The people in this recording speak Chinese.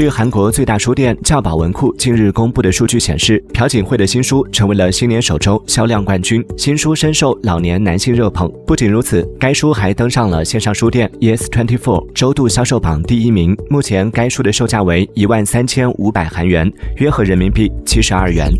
据韩国最大书店教保文库近日公布的数据显示，朴槿惠的新书成为了新年首周销量冠军，新书深受老年男性热捧。不仅如此，该书还登上了线上书店 Yes Twenty Four 周度销售榜第一名。目前该书的售价为一万三千五百韩元，约合人民币七十二元。